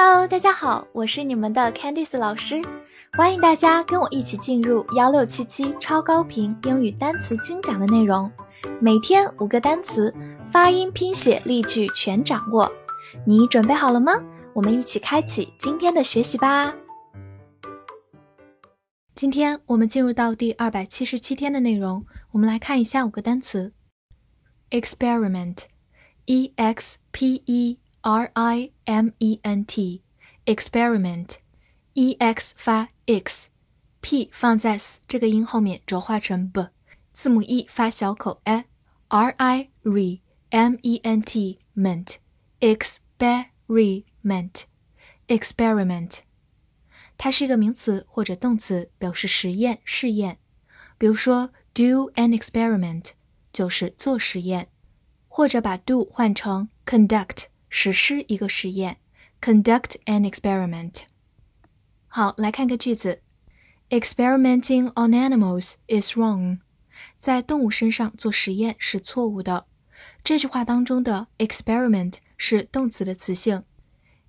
Hello，大家好，我是你们的 Candice 老师，欢迎大家跟我一起进入幺六七七超高频英语单词精讲的内容，每天五个单词，发音、拼写、例句全掌握，你准备好了吗？我们一起开启今天的学习吧。今天我们进入到第二百七十七天的内容，我们来看一下五个单词：experiment，e x p e。R I M E N T experiment E X 发 x，P 放在 s 这个音后面浊化成 b，字母 E 发小口 a，R I re M E N T ment experiment experiment，它是一个名词或者动词，表示实验试验。比如说 do an experiment 就是做实验，或者把 do 换成 conduct。 实施一个实验，conduct an experiment。好，来看个句子：Experimenting on animals is wrong。在动物身上做实验是错误的。这句话当中的 experiment 是动词的词性，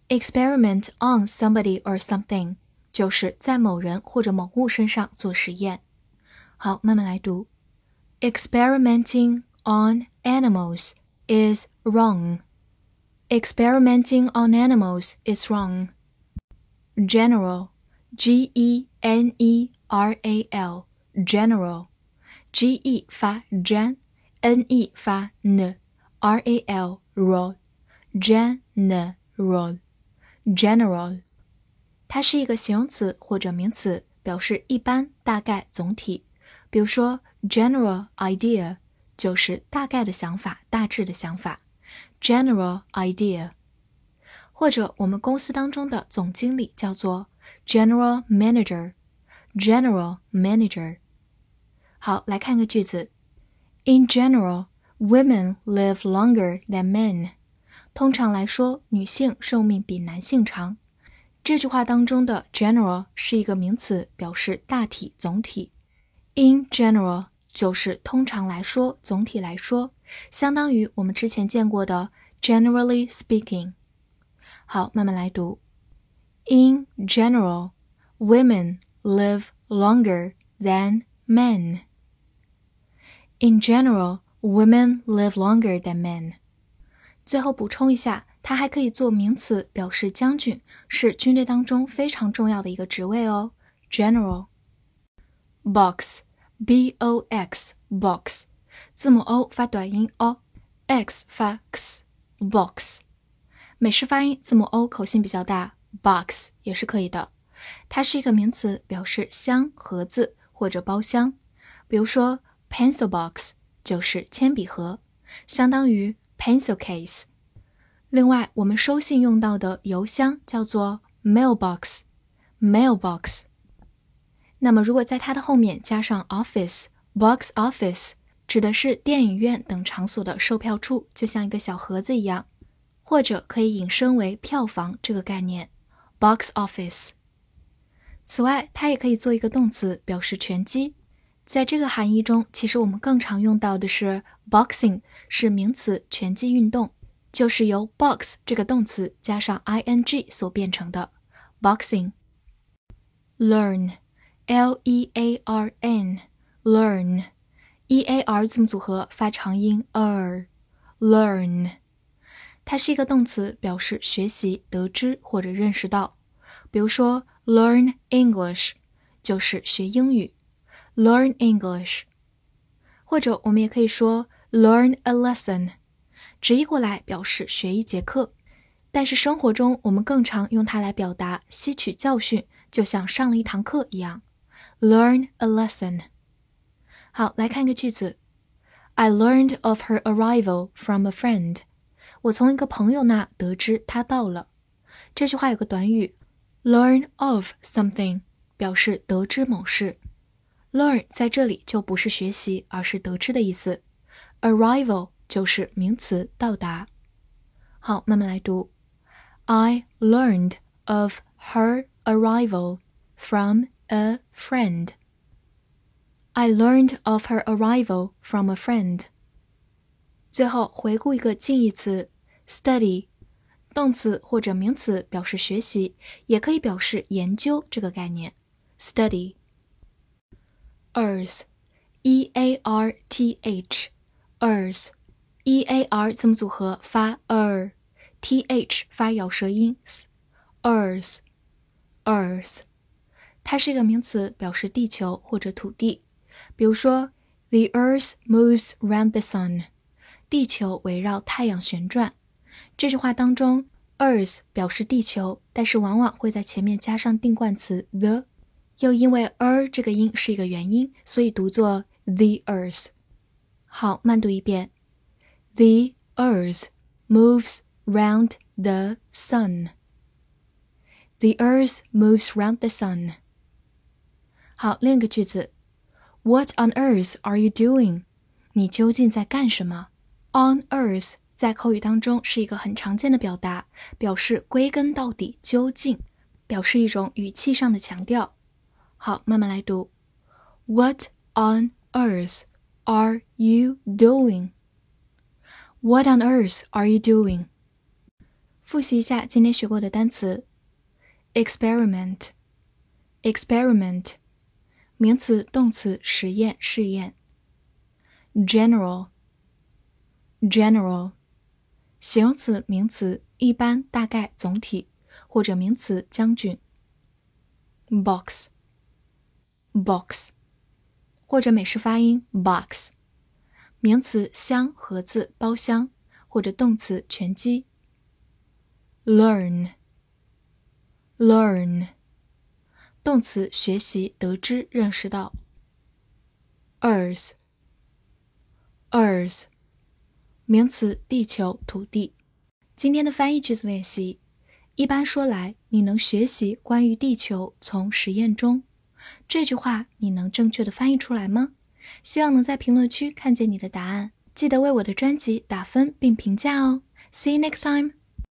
experiment on somebody or something 就是在某人或者某物身上做实验。好，慢慢来读：Experimenting on animals is wrong。 Experimenting on animals is wrong. General, G E N E R A L, general, G E 发 gen, N E 发 n, R A L roll, general, general，它是一个形容词或者名词，表示一般、大概、总体。比如说，general idea 就是大概的想法、大致的想法。 general idea，或者我们公司当中的总经理叫做 general manager，general manager。好，来看个句子：In general, women live longer than men。通常来说，女性寿命比男性长。这句话当中的 general 是一个名词，表示大体、总体。In general 就是通常来说，总体来说。相当于我们之前见过的 generally speaking。好，慢慢来读。In general, women live longer than men. In general, women live longer than men. 最后补充一下，它还可以做名词，表示将军，是军队当中非常重要的一个职位哦。General box, B o x box 字母 o 发短音 o，x 发 x，box。美式发音字母 o 口型比较大，box 也是可以的。它是一个名词，表示箱、盒子或者包厢。比如说，pencil box 就是铅笔盒，相当于 pencil case。另外，我们收信用到的邮箱叫做 mailbox，mailbox。那么，如果在它的后面加上 office，box office。指的是电影院等场所的售票处，就像一个小盒子一样，或者可以引申为票房这个概念，box office。此外，它也可以做一个动词，表示拳击。在这个含义中，其实我们更常用到的是 boxing，是名词，拳击运动，就是由 box 这个动词加上 ing 所变成的 boxing。Learn L E A R N，learn，E a r 字母组合发长音 er，learn，它是一个动词，表示学习、得知或者认识到。比如说，learn English 就是学英语，learn English。或者我们也可以说 learn a lesson，直译过来表示学一节课。但是生活中我们更常用它来表达吸取教训，就像上了一堂课一样 ，learn a lesson。好，来看个句子。I learned of her arrival from a friend。我从一个朋友那得知她到了。这句话有个短语，learn of something，表示得知某事。learn 在这里就不是学习，而是得知的意思。arrival 就是名词，到达。好，慢慢来读。I learned of her arrival from a friend. I learned of her arrival from a friend. 最后回顾一个近义词，study， 动词或者名词表示学习，也可以表示研究这个概念。Study。Earth，E A R T H，Earth，E A R 字母组合发 er，T H 发咬舌音，Earth，Earth， 它是一个名词，表示地球或者土地。比如说，The Earth moves round the sun，地球围绕太阳旋转。这句话当中，Earth 表示地球，但是往往会在前面加上定冠词 the。又因为 er 这个音是一个元音，所以读作 the earth。好，慢读一遍：The earth moves round the sun. The earth moves round the sun. 好，另一个句子：What on earth are you doing？你究竟在干什么？On earth 在口语当中是一个很常见的表达，表示归根到底、究竟，表示一种语气上的强调。好，慢慢来读。What on earth are you doing? What on earth are you doing? 复习一下今天学过的单词：experiment, experiment，名词、动词，实验、试验。；general, general，形容词、名词，一般、大概、总体，或者名词，将军。；box。box，或者美式发音 box，名词箱、盒子、包厢，或者动词拳击。learn，learn，动词学习、得知、认识到。earth，earth，名词地球、土地。今天的翻译句子练习，一般说来，你能学习关于地球从实验中。这句话你能正确的翻译出来吗？希望能在评论区看见你的答案。记得为我的专辑打分并评价哦。See you next time.